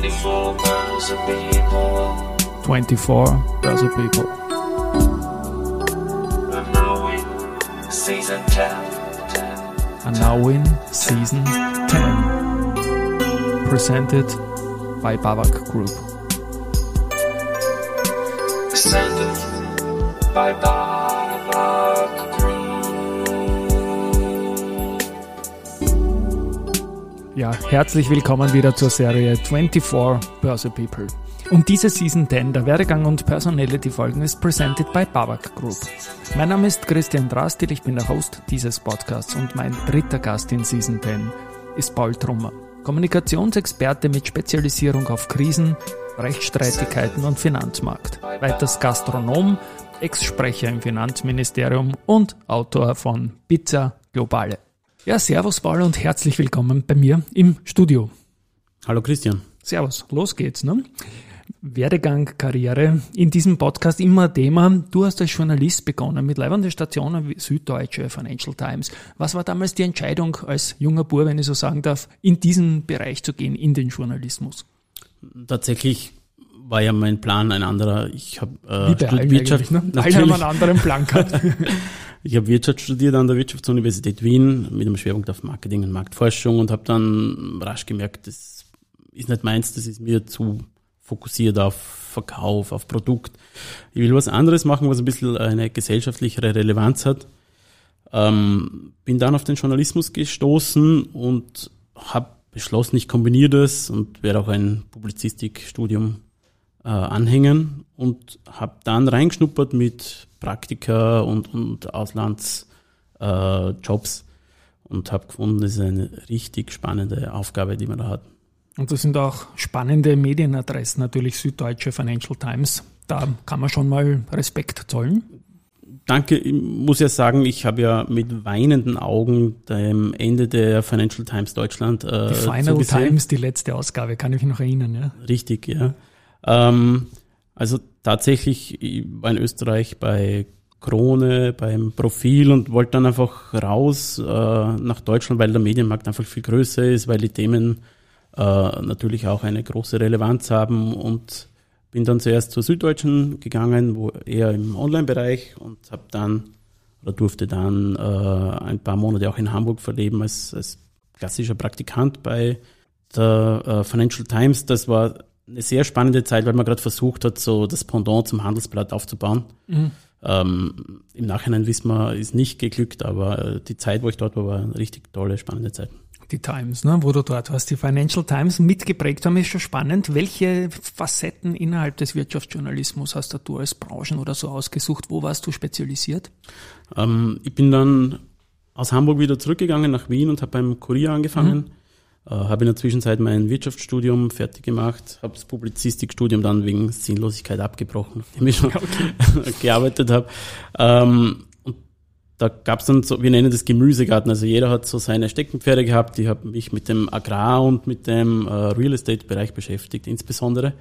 24 Börse People. 24 Börse People. And now in season 10. 10. And now in season 10. Presented by Babak Group. Presented by Barak Ja, herzlich willkommen wieder zur Serie 24 Börse People. Und diese Season 10 der Werdegang und Personality Folgen ist presented by Babak Group. Mein Name ist Christian Drastil, ich bin der Host dieses Podcasts und mein dritter Gast in Season 10 ist Paul Trummer. Kommunikationsexperte mit Spezialisierung auf Krisen, Rechtsstreitigkeiten und Finanzmarkt. Weiters Gastronom, Ex-Sprecher im Finanzministerium und Autor von Pizza Globale. Ja, servus Paul und herzlich willkommen bei mir im Studio. Hallo Christian. Servus, los geht's. Ne? Werdegang, Karriere, in diesem Podcast immer ein Thema. Du hast als Journalist begonnen mit leibenden Stationen wie Süddeutsche, Financial Times. Was war damals die Entscheidung als junger Bub, wenn ich so sagen darf, in diesen Bereich zu gehen, in den Journalismus? Tatsächlich war ja mein Plan ein anderer. Ich habe äh, Wirtschaft, ne? Alle haben einen anderen Plan gehabt. ich habe Wirtschaft studiert an der Wirtschaftsuniversität Wien mit einem Schwerpunkt auf Marketing und Marktforschung und habe dann rasch gemerkt, das ist nicht meins, das ist mir zu fokussiert auf Verkauf, auf Produkt. Ich will was anderes machen, was ein bisschen eine gesellschaftlichere Relevanz hat. Ähm, bin dann auf den Journalismus gestoßen und habe beschlossen, ich kombiniere das und werde auch ein Publizistikstudium äh, anhängen und habe dann reingeschnuppert mit Praktika und, und Auslandsjobs äh, und habe gefunden, das ist eine richtig spannende Aufgabe, die man da hat. Und das sind auch spannende Medienadressen, natürlich Süddeutsche, Financial Times. Da kann man schon mal Respekt zollen. Danke, ich muss ja sagen, ich habe ja mit weinenden Augen dem Ende der Financial Times Deutschland äh, Die Final zugesehen. Times, die letzte Ausgabe, kann ich mich noch erinnern. Ja. Richtig, ja. Ähm, also tatsächlich, ich war in Österreich bei Krone, beim Profil und wollte dann einfach raus äh, nach Deutschland, weil der Medienmarkt einfach viel größer ist, weil die Themen äh, natürlich auch eine große Relevanz haben und bin dann zuerst zur Süddeutschen gegangen, wo eher im Online-Bereich und habe dann oder durfte dann äh, ein paar Monate auch in Hamburg verleben als, als klassischer Praktikant bei der äh, Financial Times. Das war eine sehr spannende Zeit, weil man gerade versucht hat, so das Pendant zum Handelsblatt aufzubauen. Ähm, Im Nachhinein wissen wir, ist nicht geglückt, aber äh, die Zeit, wo ich dort war, war eine richtig tolle, spannende Zeit. Die Times, ne, wo du dort warst, die Financial Times mitgeprägt haben, ist schon spannend. Welche Facetten innerhalb des Wirtschaftsjournalismus hast du als Branchen oder so ausgesucht? Wo warst du spezialisiert? Ähm, ich bin dann aus Hamburg wieder zurückgegangen nach Wien und habe beim Kurier angefangen. Äh, habe in der Zwischenzeit mein Wirtschaftsstudium fertig gemacht, habe das Publizistikstudium dann wegen Sinnlosigkeit abgebrochen, nachdem ich schon gearbeitet habe. Ähm, und da gab es dann so, wir nennen das Gemüsegarten, also jeder hat so seine Steckenpferde gehabt. Ich habe mich mit dem Agrar- und mit dem äh, Real Estate-Bereich beschäftigt, insbesondere.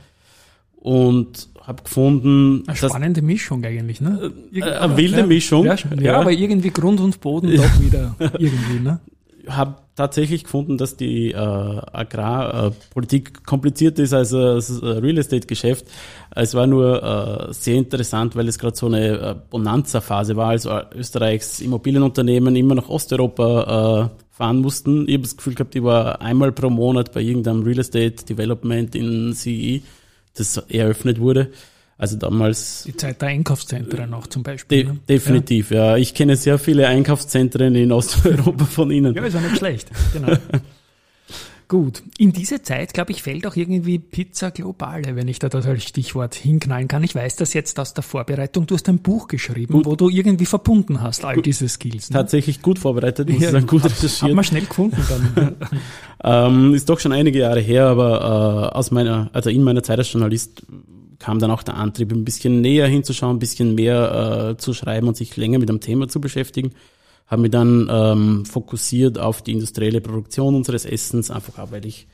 Und habe gefunden, Eine spannende Mischung eigentlich, ne? äh, eine wilde Mischung. Ja, schon. ja, Ja. aber irgendwie Grund und Boden doch wieder irgendwie, ne? habe tatsächlich gefunden, dass die äh, Agrarpolitik komplizierter ist als das äh, Real Estate Geschäft. Es war nur äh, sehr interessant, weil es gerade so eine äh, Bonanza-Phase war, als äh, Österreichs Immobilienunternehmen immer nach Osteuropa äh, fahren mussten. Ich habe das Gefühl gehabt, ich war einmal pro Monat bei irgendeinem Real Estate Development in CE, das eröffnet wurde. Also damals Die Zeit der Einkaufszentren auch zum Beispiel. de ne? definitiv, ja. Ich kenne sehr viele Einkaufszentren in Osteuropa von Ihnen. Ja, ist ja nicht schlecht. Genau. Gut. In diese Zeit, glaube ich, fällt auch irgendwie Pizza Globale, wenn ich da das als Stichwort hinknallen kann. Ich weiß das jetzt aus der Vorbereitung. Du hast ein Buch geschrieben, Gut. wo du irgendwie verbunden hast, all diese Skills. Ne? tatsächlich gut vorbereitet, muss ich sagen, gut Hat recherchiert. man schnell gefunden dann. Ähm, ist doch schon einige Jahre her, aber äh, aus meiner, also in meiner Zeit als Journalist kam dann auch der Antrieb, ein bisschen näher hinzuschauen, ein bisschen mehr äh, zu schreiben und sich länger mit dem Thema zu beschäftigen. Habe mich dann ähm, fokussiert auf die industrielle Produktion unseres Essens, einfach auch, weil ich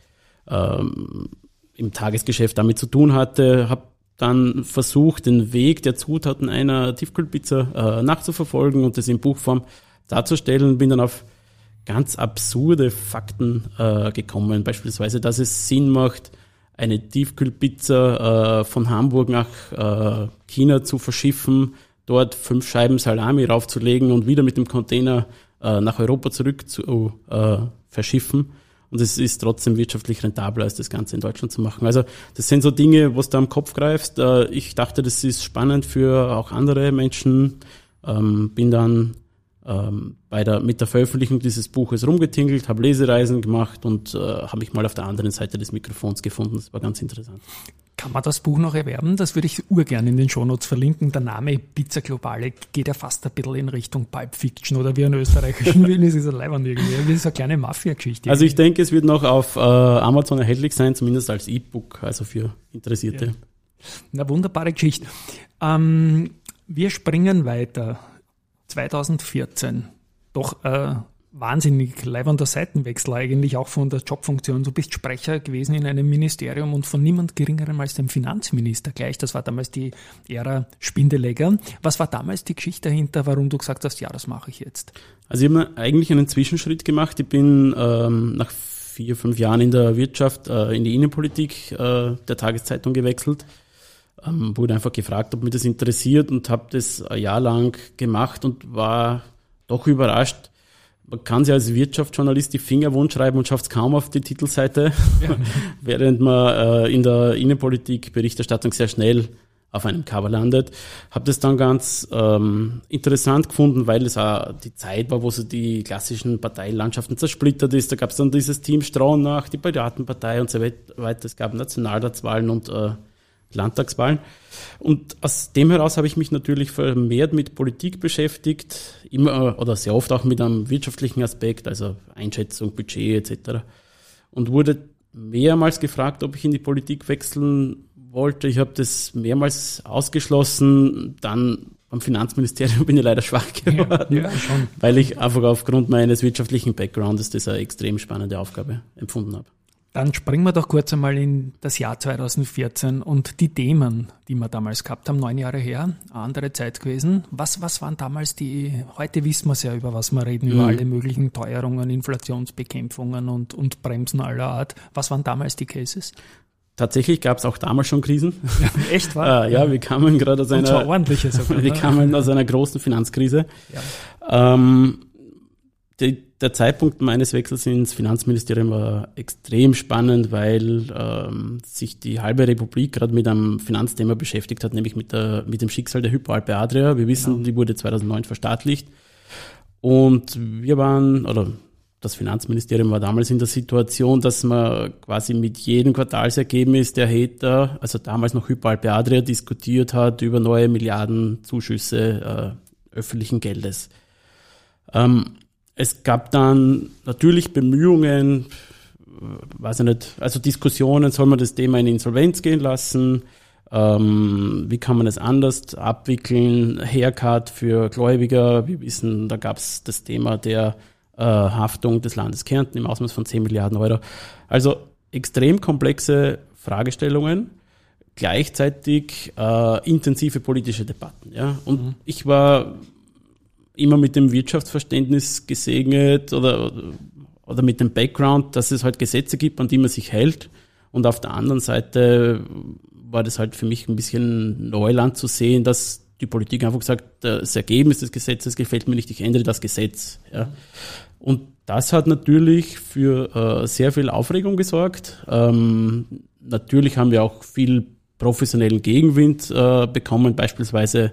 ähm, im Tagesgeschäft damit zu tun hatte. Habe dann versucht, den Weg der Zutaten einer Tiefkühlpizza äh, nachzuverfolgen und das in Buchform darzustellen. Bin dann auf ganz absurde Fakten äh, gekommen. Beispielsweise, dass es Sinn macht, eine Tiefkühlpizza äh, von Hamburg nach äh, China zu verschiffen, dort fünf Scheiben Salami raufzulegen und wieder mit dem Container äh, nach Europa zurück zu äh, verschiffen. Und es ist trotzdem wirtschaftlich rentabler, als das Ganze in Deutschland zu machen. Also das sind so Dinge, was du am Kopf greifst. Äh, ich dachte, das ist spannend für auch andere Menschen. Ähm, bin dann ähm, bei der, mit der Veröffentlichung dieses Buches rumgetingelt, habe Lesereisen gemacht und äh, habe mich mal auf der anderen Seite des Mikrofons gefunden. Das war ganz interessant. Kann man das Buch noch erwerben? Das würde ich urgern in den Shownotes verlinken. Der Name Pizza Globale geht ja fast ein bisschen in Richtung Pulp Fiction oder wie ein österreichischen Film. Es ist ein Leibwand irgendwie. Das ist eine kleine Mafia-Geschichte. Also ich denke, es wird noch auf äh, Amazon erhältlich sein, zumindest als E-Book, also für Interessierte. Ja. Eine wunderbare Geschichte. Ähm, wir springen weiter. 2014. Doch äh, wahnsinnig leibender Seitenwechsel eigentlich auch von der Jobfunktion. Du bist Sprecher gewesen in einem Ministerium und von niemand geringerem als dem Finanzminister gleich. Das war damals die Ära Spindelegger. Was war damals die Geschichte dahinter, warum du gesagt hast, ja, das mache ich jetzt? Also ich habe eigentlich einen Zwischenschritt gemacht. Ich bin ähm, nach vier, fünf Jahren in der Wirtschaft äh, in die Innenpolitik äh, der Tageszeitung gewechselt ähm, wurde einfach gefragt, ob mich das interessiert und habe das ein Jahr lang gemacht und war doch überrascht. Man kann sich als Wirtschaftsjournalist die Finger wund schreiben und schafft es kaum auf die Titelseite, ja. während man äh, in der Innenpolitik Berichterstattung sehr schnell auf einem Cover landet. Habe das dann ganz ähm, interessant gefunden, weil es auch die Zeit war, wo so die klassischen Parteilandschaften zersplittert ist. Da gab es dann dieses Team Straunach, die Piratenpartei und so weiter. Es gab Nationalratswahlen und äh, Landtagswahlen. Und aus dem heraus habe ich mich natürlich vermehrt mit Politik beschäftigt, immer oder sehr oft auch mit einem wirtschaftlichen Aspekt, also Einschätzung, Budget etc. Und wurde mehrmals gefragt, ob ich in die Politik wechseln wollte. Ich habe das mehrmals ausgeschlossen. Dann beim Finanzministerium bin ich leider schwach geworden, ja, ja, weil ich einfach aufgrund meines wirtschaftlichen Backgrounds das eine extrem spannende Aufgabe empfunden habe. Dann springen wir doch kurz einmal in das Jahr 2014 und die Themen, die wir damals gehabt haben, neun Jahre her, eine andere Zeit gewesen. Was, was waren damals die, heute wissen wir es ja, über was wir reden, mhm. über alle möglichen Teuerungen, Inflationsbekämpfungen und, und Bremsen aller Art. Was waren damals die Cases? Tatsächlich gab es auch damals schon Krisen. Echt wahr? äh, ja, wir kamen gerade aus einer, ordentliche sogar, wir kamen aus einer großen Finanzkrise. Ja. Ähm, die, der Zeitpunkt meines Wechsels ins Finanzministerium war extrem spannend, weil ähm, sich die halbe Republik gerade mit einem Finanzthema beschäftigt hat, nämlich mit, der, mit dem Schicksal der Hypoalpe Adria. Wir wissen, genau. die wurde 2009 verstaatlicht. Und wir waren, oder das Finanzministerium war damals in der Situation, dass man quasi mit jedem Quartalsergebnis der Hater, also damals noch Hypoalpe Adria, diskutiert hat über neue Milliardenzuschüsse äh, öffentlichen Geldes. Ähm, es gab dann natürlich Bemühungen, weiß ich nicht, also Diskussionen, soll man das Thema in Insolvenz gehen lassen? Ähm, wie kann man es anders abwickeln? Haircut für Gläubiger. Wir wissen, da gab es das Thema der äh, Haftung des Landes Kärnten im Ausmaß von 10 Milliarden Euro. Also extrem komplexe Fragestellungen, gleichzeitig äh, intensive politische Debatten. Ja? Und mhm. ich war immer mit dem Wirtschaftsverständnis gesegnet oder, oder mit dem Background, dass es halt Gesetze gibt, an die man sich hält. Und auf der anderen Seite war das halt für mich ein bisschen Neuland zu sehen, dass die Politik einfach sagt, das Ergebnis des Gesetzes gefällt mir nicht, ich ändere das Gesetz. Ja. Und das hat natürlich für äh, sehr viel Aufregung gesorgt. Ähm, natürlich haben wir auch viel professionellen Gegenwind äh, bekommen, beispielsweise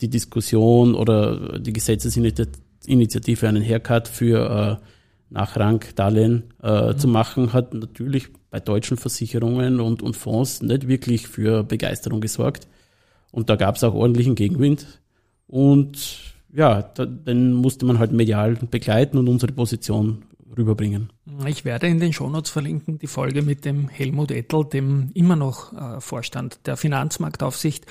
die Diskussion oder die Gesetzesinitiative einen Haircut für äh, Nachrangdarlehen äh, mhm. zu machen, hat natürlich bei deutschen Versicherungen und, und Fonds nicht wirklich für Begeisterung gesorgt. Und da gab es auch ordentlichen Gegenwind. Und ja, da, den musste man halt medial begleiten und unsere Position rüberbringen. Ich werde in den Shownotes verlinken die Folge mit dem Helmut Ettel, dem immer noch äh, Vorstand der Finanzmarktaufsicht,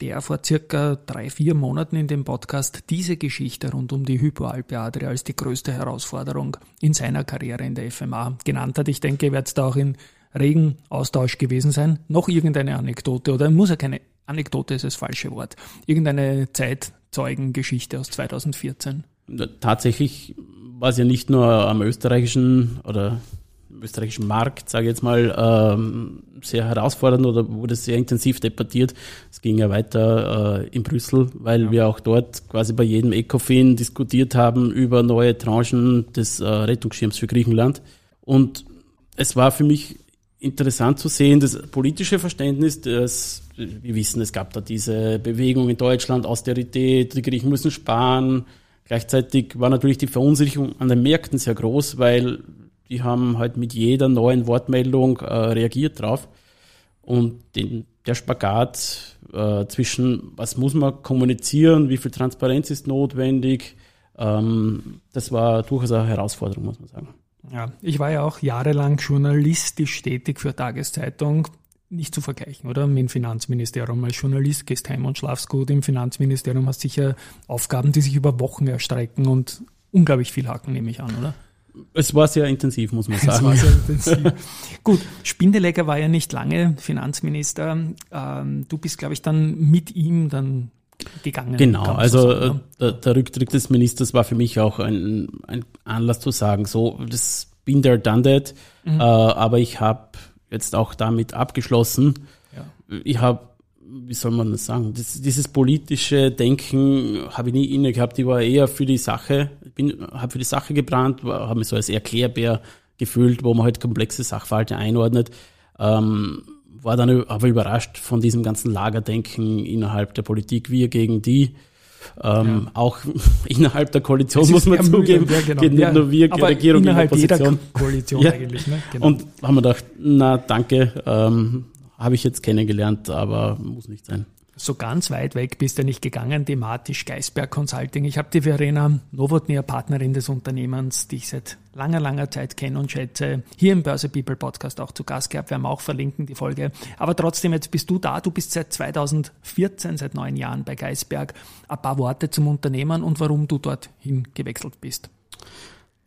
der vor circa drei, vier Monaten in dem Podcast diese Geschichte rund um die Hypoalpe Adria als die größte Herausforderung in seiner Karriere in der FMA genannt hat. Ich denke, ihr werdet da auch in regen Austausch gewesen sein. Noch irgendeine Anekdote oder muss ja keine Anekdote ist das falsche Wort. Irgendeine Zeitzeugengeschichte aus 2014. Tatsächlich war es ja nicht nur am österreichischen oder österreichischen Markt, sage ich jetzt mal, ähm, sehr herausfordernd oder wurde sehr intensiv debattiert. Es ging ja weiter äh, in Brüssel, weil ja. wir auch dort quasi bei jedem ECOFIN diskutiert haben über neue Tranchen des äh, Rettungsschirms für Griechenland. Und es war für mich interessant zu sehen, das politische Verständnis, das, wir wissen, es gab da diese Bewegung in Deutschland, Austerität, die Griechen müssen sparen. Gleichzeitig war natürlich die Verunsicherung an den Märkten sehr groß, weil die haben halt mit jeder neuen Wortmeldung äh, reagiert drauf. Und den, der Spagat äh, zwischen, was muss man kommunizieren, wie viel Transparenz ist notwendig, ähm, das war durchaus eine Herausforderung, muss man sagen. Ja, ich war ja auch jahrelang journalistisch tätig für Tageszeitung. Nicht zu vergleichen, oder? Mit dem Finanzministerium. Als Journalist gehst heim und schlafst gut. Im Finanzministerium hast sicher Aufgaben, die sich über Wochen erstrecken und unglaublich viel haken, nehme ich an, oder? Es war sehr intensiv, muss man sagen. Es war sehr intensiv. Gut, Spindelegger war ja nicht lange Finanzminister. Ähm, du bist, glaube ich, dann mit ihm dann gegangen. Genau, also sagen, äh, der, der, Rücktritt des Ministers war für mich auch ein, ein Anlass zu sagen, so, das bin there, done that. Mhm. Äh, aber ich habe jetzt auch damit abgeschlossen. Ja. Ich habe wie soll man das sagen, das, dieses politische Denken habe ich nie inne gehabt. Ich war eher für die Sache, bin, habe für die Sache gebrannt, habe mich so als Erklärbär gefühlt, wo man halt komplexe Sachverhalte einordnet. Ähm, war dann aber überrascht von diesem ganzen Lagerdenken innerhalb der Politik, wir gegen die. Ähm, ja. Auch innerhalb der Koalition muss man zugeben, ja, genau. geht nicht ja, nur wir, aber Regierung innerhalb jeder Koalition ja. eigentlich. Ne? Genau. Und haben wir gedacht, na danke, ähm, habe ich jetzt kennengelernt, aber muss nicht sein. So ganz weit weg bist du nicht gegangen, thematisch Geisberg Consulting. Ich habe die Verena Novotnia, Partnerin des Unternehmens, die ich seit langer, langer Zeit kenne und schätze, hier im Börse People Podcast auch zu Gast gehabt. Wir haben auch verlinken die Folge. Aber trotzdem, jetzt bist du da. Du bist seit 2014, seit neun Jahren bei Geisberg. Ein paar Worte zum Unternehmen und warum du dorthin gewechselt bist.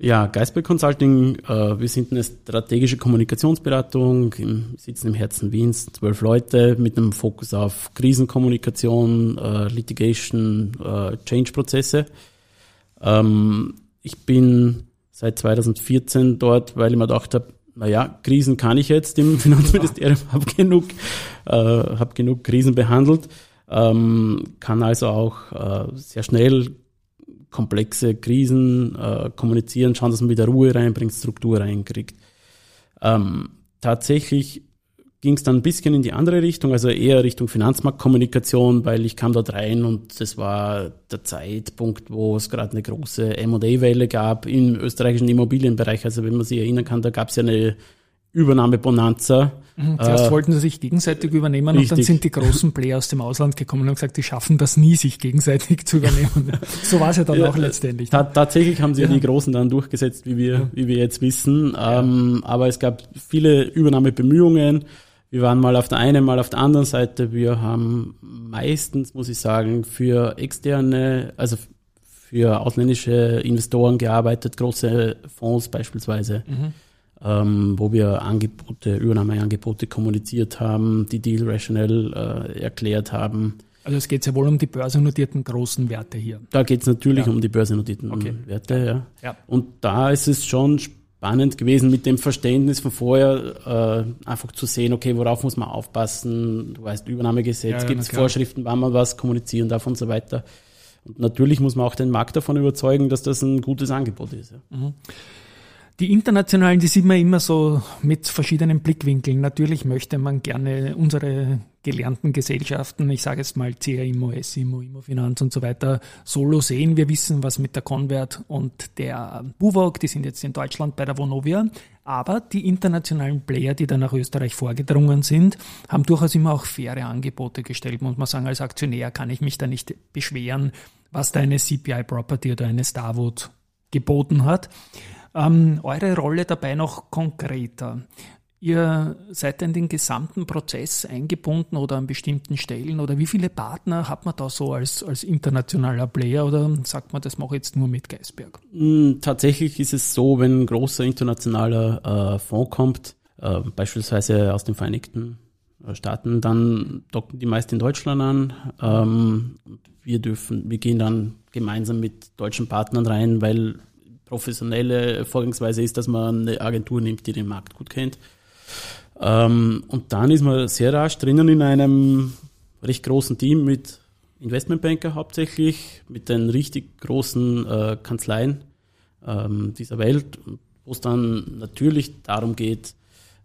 Ja, Geisberg Consulting, äh, wir sind eine strategische Kommunikationsberatung, im, sitzen im Herzen Wiens, zwölf Leute mit einem Fokus auf Krisenkommunikation, äh, Litigation, äh, Change-Prozesse. Ähm, ich bin seit 2014 dort, weil ich mir gedacht habe, naja, Krisen kann ich jetzt im Finanzministerium, habe genug, äh, hab genug Krisen behandelt, ähm, kann also auch äh, sehr schnell komplexe Krisen äh, kommunizieren, schauen, dass man wieder Ruhe reinbringt, Struktur reinkriegt. Ähm, tatsächlich ging es dann ein bisschen in die andere Richtung, also eher Richtung Finanzmarktkommunikation, weil ich kam dort rein und das war der Zeitpunkt, wo es gerade eine große M&A-Welle gab im österreichischen Immobilienbereich. Also wenn man sich erinnern kann, da gab es ja eine Übernahme-Bonanza. Mhm, zuerst äh, wollten sie sich gegenseitig übernehmen richtig. und dann sind die großen Player aus dem Ausland gekommen und haben gesagt, die schaffen das nie, sich gegenseitig zu übernehmen. so war es ja dann ja, auch letztendlich. Ta tatsächlich haben sie ja. die Großen dann durchgesetzt, wie wir, ja. wie wir jetzt wissen. Ähm, aber es gab viele Übernahmebemühungen. Wir waren mal auf der einen, mal auf der anderen Seite. Wir haben meistens, muss ich sagen, für externe, also für ausländische Investoren gearbeitet, große Fonds beispielsweise. Mhm ähm, wo wir Angebote, Übernahmeangebote kommuniziert haben, die Deal rationell äh, erklärt haben. Also es geht ja wohl um die börsennotierten großen Werte hier. Da geht es natürlich ja. um die börsennotierten okay. Werte, ja. ja. Und da ist es schon spannend gewesen, mit dem Verständnis von vorher äh, einfach zu sehen, okay, worauf muss man aufpassen? Du weißt, Übernahmegesetz, ja, gibt es Vorschriften, wann man was kommunizieren darf und so weiter. Und natürlich muss man auch den Markt davon überzeugen, dass das ein gutes Angebot ist. Ja. Mhm. Die internationalen, die sieht man immer so mit verschiedenen Blickwinkeln. Natürlich möchte man gerne unsere gelernten Gesellschaften, ich sage jetzt mal CA Immo, SIMO, Immo Finanz und so weiter, solo sehen. Wir wissen, was mit der Convert und der Buwog, die sind jetzt in Deutschland bei der Vonovia. Aber die internationalen Player, die dann nach Österreich vorgedrungen sind, haben durchaus immer auch faire Angebote gestellt. Muss man sagen, als Aktionär kann ich mich da nicht beschweren, was da eine CPI Property oder eine Starwood geboten hat. Ähm, eure Rolle dabei noch konkreter. Ihr seid in den gesamten Prozess eingebunden oder an bestimmten Stellen oder wie viele Partner hat man da so als, als internationaler Player oder sagt man, das mache ich jetzt nur mit Geisberg? Hm, tatsächlich ist es so, wenn ein großer internationaler äh, Fonds kommt, äh, beispielsweise aus den Vereinigten äh, Staaten, dann docken die meist in Deutschland an. Ähm, wir dürfen, wir gehen dann gemeinsam mit deutschen Partnern rein, weil professionelle Vorgangsweise ist, dass man eine Agentur nimmt, die den Markt gut kennt. Ähm, und dann ist man sehr rasch drinnen in einem recht großen Team mit Investmentbanker hauptsächlich, mit den richtig großen äh, Kanzleien ähm, dieser Welt, wo es dann natürlich darum geht,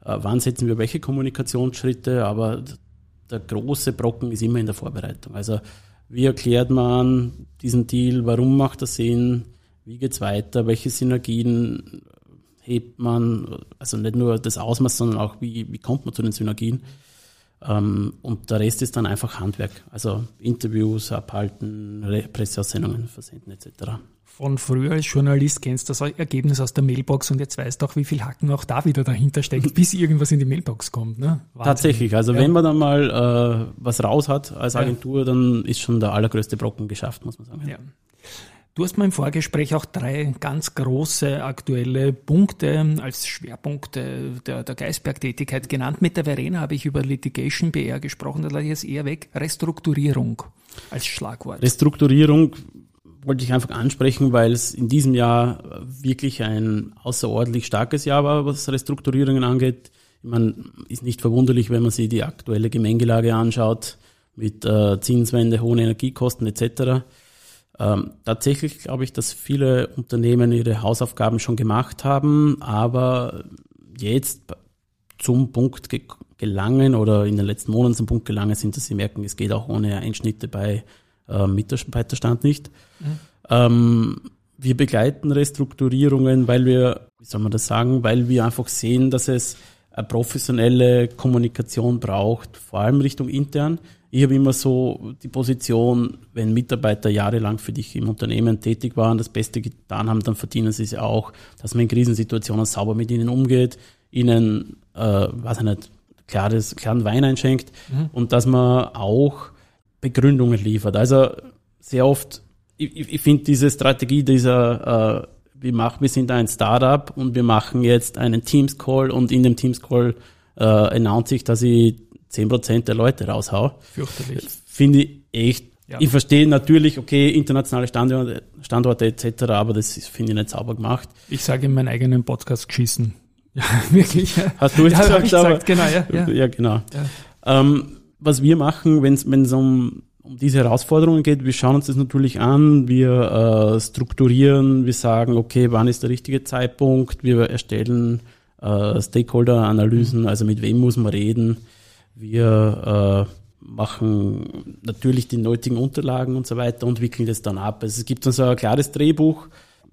äh, wann setzen wir welche Kommunikationsschritte, aber der große Brocken ist immer in der Vorbereitung. Also wie erklärt man diesen Deal, warum macht er Sinn, wie geht's weiter, welche Synergien hebt man, also nicht nur das Ausmaß, sondern auch wie, wie kommt man zu den Synergien. Ähm, und der Rest ist dann einfach Handwerk, also Interviews abhalten, Presseaussendungen versenden etc von früher als Journalist kennst das Ergebnis aus der Mailbox und jetzt weißt du auch, wie viel Hacken auch da wieder dahinter steckt, bis irgendwas in die Mailbox kommt. Ne? Tatsächlich, also ja. wenn man dann mal äh, was raus hat als Agentur, ja. dann ist schon der allergrößte Brocken geschafft, muss man sagen. Ja. Du hast mir im Vorgespräch auch drei ganz große aktuelle Punkte als Schwerpunkte der, der Geisberg-Tätigkeit genannt. Mit der Verena habe ich über Litigation BR gesprochen, da lasse ich es eher weg. Restrukturierung als Schlagwort. Restrukturierung wollte ich einfach ansprechen, weil es in diesem Jahr wirklich ein außerordentlich starkes Jahr war, was Restrukturierungen angeht. Meine, ist nicht verwunderlich, wenn man sich die aktuelle Gemengelage anschaut mit äh, Zinswende, hohen Energiekosten etc. Ähm, tatsächlich glaube ich, dass viele Unternehmen ihre Hausaufgaben schon gemacht haben, aber jetzt zum Punkt ge gelangen oder in den letzten Monaten zum Punkt gelangen sind, dass sie merken, es geht auch ohne Einschnitte bei äh, Mitarbeiterstand nicht. Mhm. Ähm, wir begleiten Restrukturierungen, weil wir, wie soll man das sagen, weil wir einfach sehen, dass es eine professionelle Kommunikation braucht, vor allem Richtung intern. Ich habe immer so die Position, wenn Mitarbeiter jahrelang für dich im Unternehmen tätig waren, das Beste getan haben, dann verdienen sie es auch, dass man in Krisensituationen sauber mit ihnen umgeht, ihnen, äh, weiß ich nicht, klares, klaren Wein einschenkt mhm. und dass man auch Begründungen liefert. Also sehr oft, ich, ich finde diese Strategie dieser, äh, wir machen, wir sind ein Startup und wir machen jetzt einen Teams Call und in dem Teams Call äh, announce ich, dass ich zehn Prozent der Leute raushau. Fürchterlich. Finde ich echt. Ja. Ich verstehe natürlich, okay, internationale Standorte, Standorte etc., aber das finde ich nicht sauber gemacht. Ich sage in meinem eigenen Podcast geschissen. Ja, wirklich. Hast du es ja, gesagt, gesagt, genau, ja. Ja, ja genau. Ja. Ähm, was wir machen, wenn es um, um diese Herausforderungen geht, wir schauen uns das natürlich an, wir äh, strukturieren, wir sagen, okay, wann ist der richtige Zeitpunkt, wir erstellen äh, Stakeholder-Analysen, mhm. also mit wem muss man reden, wir äh, machen natürlich die nötigen Unterlagen und so weiter und wickeln das dann ab. Also es gibt uns ein klares Drehbuch,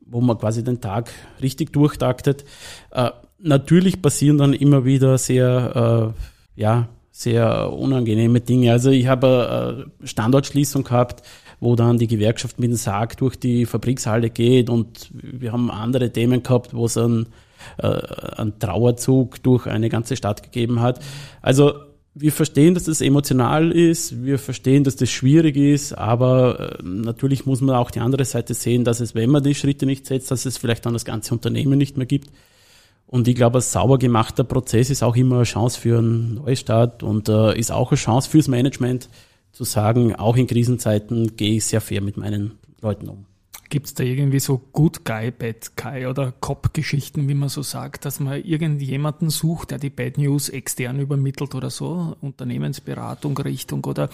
wo man quasi den Tag richtig durchtaktet. Äh, natürlich passieren dann immer wieder sehr, äh, ja, sehr unangenehme Dinge. Also ich habe eine Standortschließung gehabt, wo dann die Gewerkschaft mit dem Sarg durch die Fabrikshalle geht und wir haben andere Themen gehabt, wo es einen, äh, einen Trauerzug durch eine ganze Stadt gegeben hat. Also wir verstehen, dass das emotional ist, wir verstehen, dass das schwierig ist, aber äh, natürlich muss man auch die andere Seite sehen, dass es, wenn man die Schritte nicht setzt, dass es vielleicht dann das ganze Unternehmen nicht mehr gibt. Und ich glaube, ein sauber gemachter Prozess ist auch immer eine Chance für einen Neustart und äh, ist auch eine Chance fürs Management zu sagen, auch in Krisenzeiten gehe ich sehr fair mit meinen Leuten um. Gibt es da irgendwie so Good Guy, Bad Guy oder Cop-Geschichten, wie man so sagt, dass man irgendjemanden sucht, der die Bad News extern übermittelt oder so, Unternehmensberatung, Richtung oder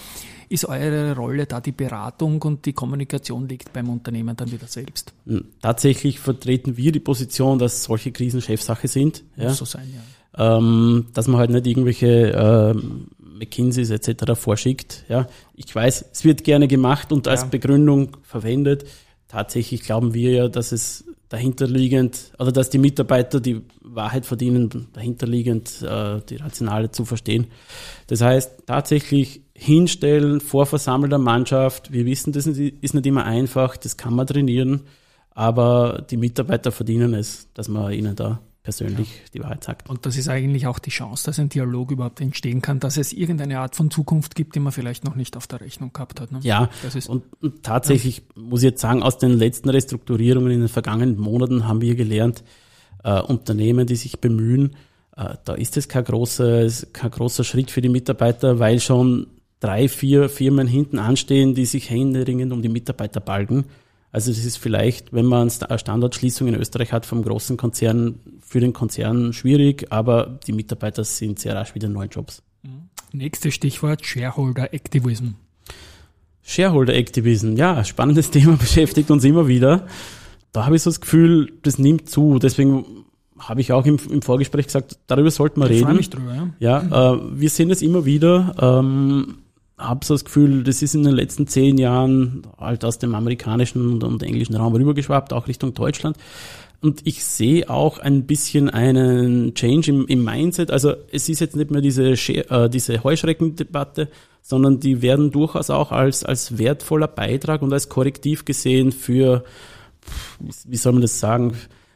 ist eure Rolle da die Beratung und die Kommunikation liegt beim Unternehmen dann wieder selbst? Hm, tatsächlich vertreten wir die Position, dass solche Krisen Chefsache sind. Muss ja. so sein, ja. Ähm, dass man halt nicht irgendwelche ähm, McKinseys etc. vorschickt. Ja. Ich weiß, es wird gerne gemacht und als ja. Begründung verwendet tatsächlich glauben wir ja, dass es dahinterliegend, oder dass die Mitarbeiter die Wahrheit verdienen, dahinterliegend äh, die Rationale zu verstehen. Das heißt, tatsächlich hinstellen vor versammelter Mannschaft, wir wissen, das ist nicht immer einfach, das kann man trainieren, aber die Mitarbeiter verdienen es, dass man ihnen da persönlich ja. die Wahrheit sagt. Und das ist eigentlich auch die Chance, dass ein Dialog überhaupt entstehen kann, dass es irgendeine Art von Zukunft gibt, die man vielleicht noch nicht auf der Rechnung gehabt hat. Ne? Ja, und, und, tatsächlich ja. muss ich jetzt sagen, aus den letzten Restrukturierungen in den vergangenen Monaten haben wir gelernt, äh, Unternehmen, die sich bemühen, äh, da ist es kein großer, kein großer Schritt für die Mitarbeiter, weil schon drei, vier Firmen hinten anstehen, die sich händeringend um die Mitarbeiter balgen. Also es ist vielleicht, wenn man eine Standortschließung in Österreich hat vom großen Konzern, für den Konzern schwierig, aber die Mitarbeiter sind sehr rasch wieder in neuen Jobs. Nächstes Stichwort Shareholder Activism. Shareholder Activism, ja, spannendes Thema, beschäftigt uns immer wieder. Da habe ich so das Gefühl, das nimmt zu. Deswegen habe ich auch im, im Vorgespräch gesagt, darüber sollten wir Ich reden. freue mich drüber, ja. Ja, äh, wir sehen es immer wieder. Ähm, habe so das Gefühl, das ist in den letzten zehn Jahren halt aus dem amerikanischen und, und englischen Raum rübergeschwappt, auch Richtung Deutschland. Und ich sehe auch ein bisschen einen Change im, im Mindset. Also es ist jetzt nicht mehr diese, äh, diese Heuschreckendebatte, sondern die werden durchaus auch als, als wertvoller Beitrag und als Korrektiv gesehen für, wie soll man das sagen,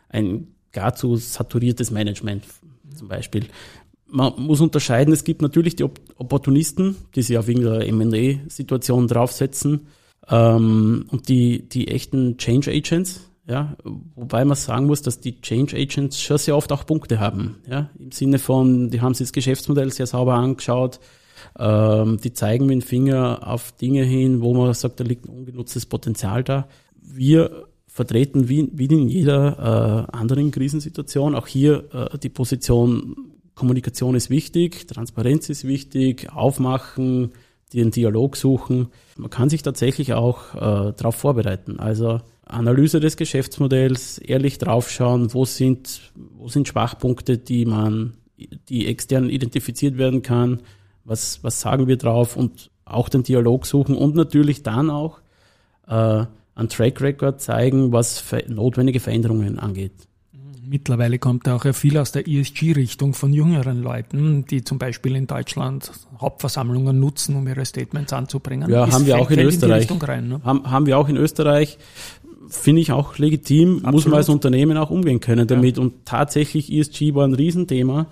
ein gar zu saturiertes Management zum Beispiel. Man muss unterscheiden, es gibt natürlich die Op Opportunisten, die sich auf irgendeine M&A-Situation draufsetzen ähm, und die, die echten Change Agents, ja, wobei man sagen muss, dass die Change Agents schon sehr oft auch Punkte haben, ja, im Sinne von, die haben sich das Geschäftsmodell sehr sauber angeschaut, ähm, die zeigen mit dem Finger auf Dinge hin, wo man sagt, da liegt ein ungenutztes Potenzial da. Wir vertreten wie, wie in jeder äh, anderen Krisensituation auch hier äh, die Position, Kommunikation ist wichtig, Transparenz ist wichtig, aufmachen, den Dialog suchen. Man kann sich tatsächlich auch äh, darauf vorbereiten. Also Analyse des Geschäftsmodells, ehrlich draufschauen, wo sind, wo sind Schwachpunkte, die man, die extern identifiziert werden kann, was, was sagen wir drauf und auch den Dialog suchen und natürlich dann auch äh, einen Track Record zeigen, was notwendige Veränderungen angeht. Mittlerweile kommt auch ja viel aus der ESG-Richtung von jüngeren Leuten, die zum Beispiel in Deutschland Hauptversammlungen nutzen, um ihre Statements anzubringen. Ja, Ist- haben wir auch in Österreich. Richtung rein, ne? Haben, haben wir auch in Österreich. Finde ich auch legitim, muss Absolut. man als Unternehmen auch umgehen können damit. Und tatsächlich, ESG war ein Riesenthema.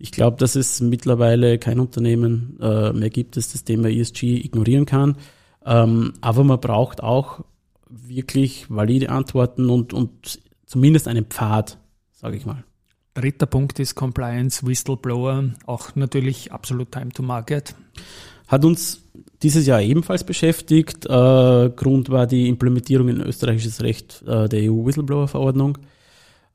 Ich glaube, dass es mittlerweile kein Unternehmen äh, mehr gibt, das das Thema ESG ignorieren kann. Ähm, aber man braucht auch wirklich valide Antworten und, und zumindest einen Pfad, sage ich mal. Dritter Punkt ist Compliance, Whistleblower, auch natürlich absolut Time to Market. Hat uns dieses Jahr ebenfalls beschäftigt. Äh, Grund war die Implementierung in österreichisches Recht äh, der EU-Whistleblower-Verordnung.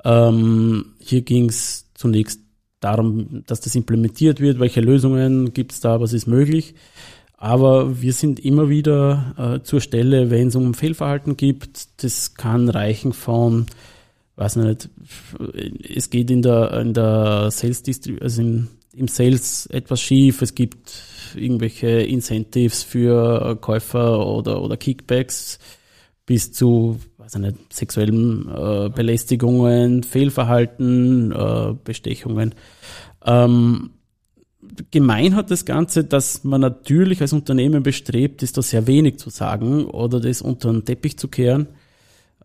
Ähm, hier ging es zunächst darum, dass das implementiert wird, welche Lösungen gibt es da, was ist möglich. Aber wir sind immer wieder äh, zur Stelle, wenn es um Fehlverhalten gibt. Das kann reichen von, weiß nicht, es geht in der, in der Sales Distri also im, im Sales etwas schief, es gibt irgendwelche Incentives für Käufer oder, oder Kickbacks bis zu, weiß ich nicht, sexuellen äh, Belästigungen, Fehlverhalten, äh, Bestechungen. Ähm, gemein hat das Ganze, dass man natürlich als Unternehmen bestrebt ist, da sehr wenig zu sagen oder das unter den Teppich zu kehren.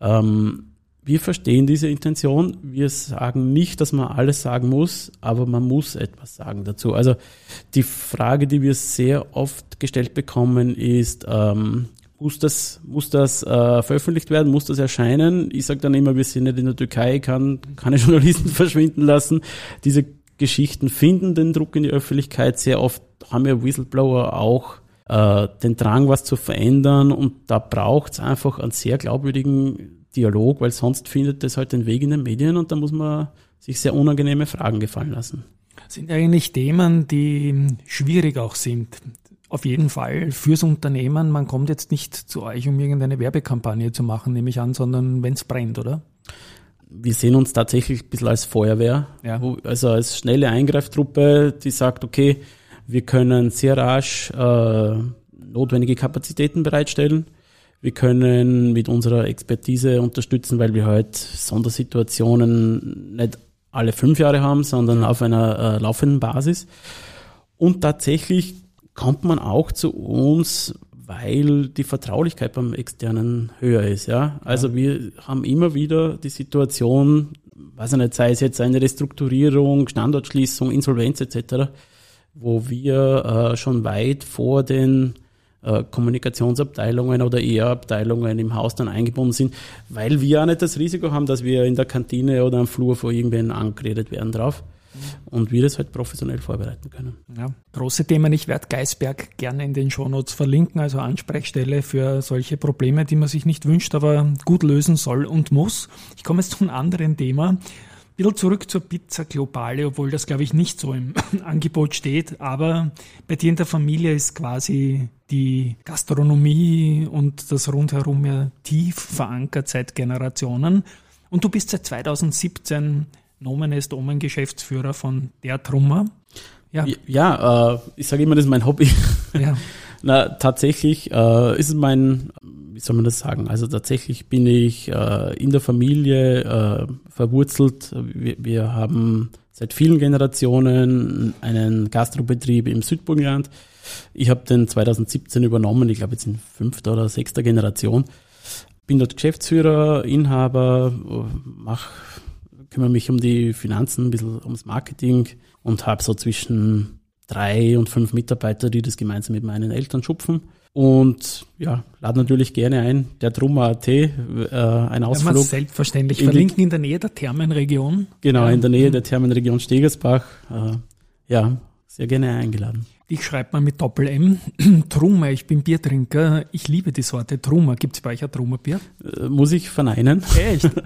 Ähm, wir verstehen diese Intention. Wir sagen nicht, dass man alles sagen muss, aber man muss etwas sagen dazu. Also die Frage, die wir sehr oft gestellt bekommen, ist, ähm, muss das, muss das äh, veröffentlicht werden, muss das erscheinen? Ich sage dann immer, wir sind nicht in der Türkei, kann keine Journalisten verschwinden lassen. Diese Geschichten finden den Druck in die Öffentlichkeit. Sehr oft haben ja Whistleblower auch äh, den Drang, was zu verändern und da braucht es einfach einen sehr glaubwürdigen Dialog, weil sonst findet das halt den Weg in den Medien und da muss man sich sehr unangenehme Fragen gefallen lassen. Sind eigentlich Themen, die schwierig auch sind. Auf jeden Fall fürs Unternehmen. Man kommt jetzt nicht zu euch, um irgendeine Werbekampagne zu machen, nehme ich an, sondern wenn es brennt, oder? Wir sehen uns tatsächlich ein bisschen als Feuerwehr, Ja. also als schnelle Eingreiftruppe, die sagt, okay, wir können sehr rasch äh, notwendige Kapazitäten bereitstellen. Wir können mit unserer Expertise unterstützen, weil wir halt Sondersituationen nicht alle fünf Jahre haben, sondern auf einer äh, laufenden Basis. Und tatsächlich kommt man auch zu uns, weil die Vertraulichkeit beim Externen höher ist. Ja? Also wir haben immer wieder die Situation, weiß ich nicht, sei es jetzt eine Restrukturierung, Standortschließung, Insolvenz etc., wo wir äh, schon weit vor den Kommunikationsabteilungen oder ER-Abteilungen im Haus dann eingebunden sind, weil wir ja nicht das Risiko haben, dass wir in der Kantine oder am Flur vor irgendwen angeredet werden drauf. und wir das halt professionell vorbereiten können. Ja, große Themen. Ich werde Geisberg gerne in den Shownotes verlinken, also Ansprechstelle für solche Probleme, die man sich nicht wünscht, aber gut lösen soll und muss. Ich komme jetzt zu einem anderen Thema bisschen zurück zur Pizza Globale, obwohl das, glaube ich, nicht so im Angebot steht. Aber bei dir in der Familie ist quasi die Gastronomie und das Rundherum ja tief verankert seit Generationen. Und du bist seit 2017 Nomen est Omen Geschäftsführer von der Trummer. Ja, ja äh, ich sage immer, das ist mein Hobby. Ja. Na, tatsächlich äh, ist es mein, wie soll man das sagen? Also tatsächlich bin ich äh, in der Familie äh, verwurzelt. Wir, wir, haben seit vielen Generationen einen Gastrobetrieb im Südburgenland. Ich habe den 2017 übernommen, ich glaube jetzt in fünfter oder sechster Generation. Bin dort Geschäftsführer, Inhaber, mach, kümmere mich um die Finanzen, ein bisschen ums Marketing und habe so zwischen drei und fünf Mitarbeiter, die das gemeinsam mit meinen Eltern schupfen. Und ja, lade natürlich gerne ein, der Trummer.at, äh, ein Ausflug. Ja, selbstverständlich. In Verlinken in der Nähe der Thermenregion. Genau, in der Nähe der Thermenregion Stegersbach. Äh, ja, sehr gerne eingeladen. Ich schreibe mal mit Doppel-M. Trummer, ich bin Biertrinker. Ich liebe die Sorte Trummer. Gibt es bei euch ein Trummerbier? Äh, muss ich verneinen. Echt?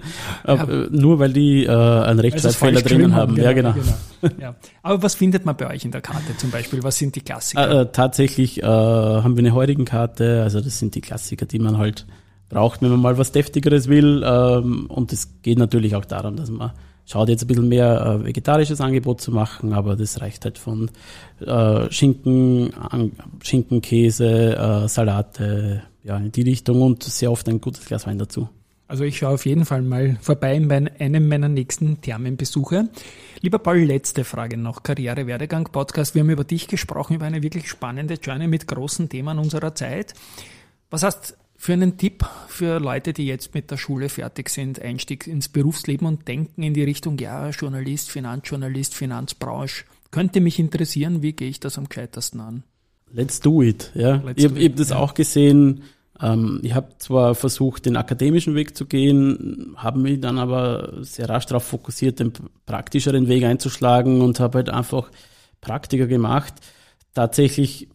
Ja. Nur weil die äh, einen Rechtschreibfehler also drinnen haben. Genau, ja, genau. genau. Ja. Aber was findet man bei euch in der Karte zum Beispiel? Was sind die Klassiker? Äh, äh, tatsächlich äh, haben wir eine Heurigenkarte. Also das sind die Klassiker, die man halt braucht, wenn man mal was Deftigeres will. Ähm, und es geht natürlich auch darum, dass man schaut jetzt ein bisschen mehr äh, vegetarisches Angebot zu machen, aber das reicht halt von äh, Schinken, an, Schinken, Käse, äh, Salate, ja, in die Richtung und sehr oft ein gutes Glas Wein dazu. Also ich schaue auf jeden Fall mal vorbei bei einem meiner nächsten Thermenbesuche. Lieber Paul, letzte Frage noch. Karriere, Werdegang, Podcast. Wir haben über dich gesprochen, über eine wirklich spannende Journey mit großen Themen unserer Zeit. Was hast für einen Tipp für Leute, die jetzt mit der Schule fertig sind, Einstieg ins Berufsleben und denken in die Richtung, ja, Journalist, Finanzjournalist, Finanzbranche, könnte mich interessieren, wie gehe ich das am gescheitersten an? Let's do it. Ja. Let's ich habe hab das ja. auch gesehen. Ähm, ich habe zwar versucht, den akademischen Weg zu gehen, habe mich dann aber sehr rasch darauf fokussiert, den praktischeren Weg einzuschlagen und habe halt einfach Praktiker gemacht. Tatsächlich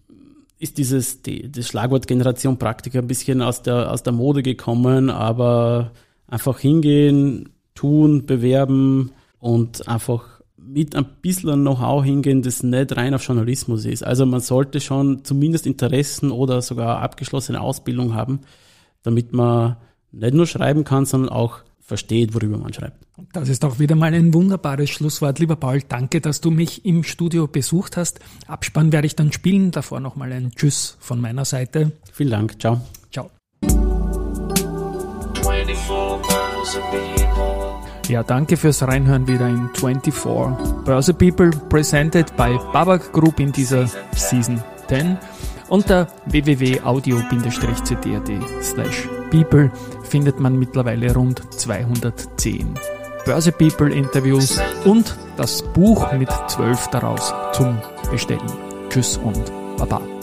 ist dieses die, das Schlagwort Generation Praktiker ein bisschen aus der, aus der Mode gekommen, aber einfach hingehen, tun, bewerben und einfach mit ein bisschen Know-how hingehen, das nicht rein auf Journalismus ist. Also man sollte schon zumindest Interessen oder sogar abgeschlossene Ausbildung haben, damit man nicht nur schreiben kann, sondern auch versteht, worüber man schreibt. Das ist auch wieder mal ein wunderbares Schlusswort. Lieber Paul, danke, dass du mich im Studio besucht hast. Abspann werde ich dann spielen. Davor nochmal ein Tschüss von meiner Seite. Vielen Dank. Ciao. Ciao. Ja, danke fürs Reinhören wieder in 24 Börse People, presented by Babak Group in dieser Season 10 unter www.audio-cd.at slash people findet man mittlerweile rund 210 Börse People Interviews und das Buch mit zwölf daraus zum Bestellen. Tschüss und Baba.